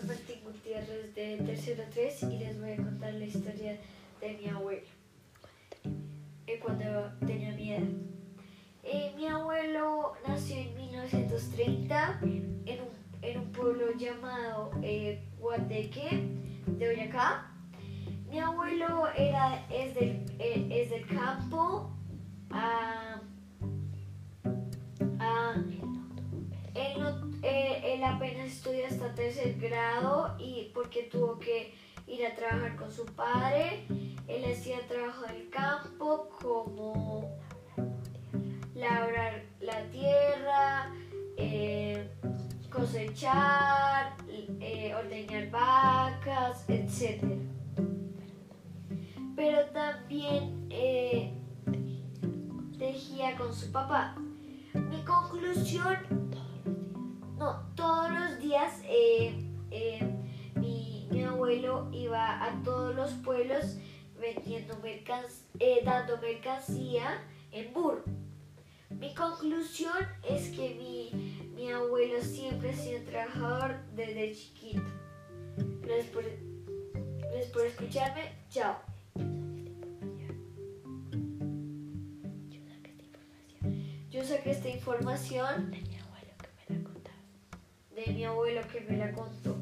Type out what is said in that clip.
03 y les voy a contar la historia de mi abuelo eh, cuando tenía mi edad. Eh, mi abuelo nació en 1930 en un, en un pueblo llamado eh, Guateque de Boyacá. Mi abuelo era, es, del, eh, es del campo. ah, apenas estudia hasta tercer grado y porque tuvo que ir a trabajar con su padre. Él hacía trabajo del campo como labrar la tierra, eh, cosechar, eh, ordeñar vacas, etc. Pero también eh, tejía con su papá. Mi conclusión, no, todos los días eh, eh, mi, mi abuelo iba a todos los pueblos vendiendo mercan- eh, dando mercancía en burro. Mi conclusión es que mi, mi abuelo siempre ha sido trabajador desde chiquito. Gracias por, gracias por escucharme. Chao. Yo saqué esta información De mi abuelo que me la contaba. De mi abuelo que me la contó.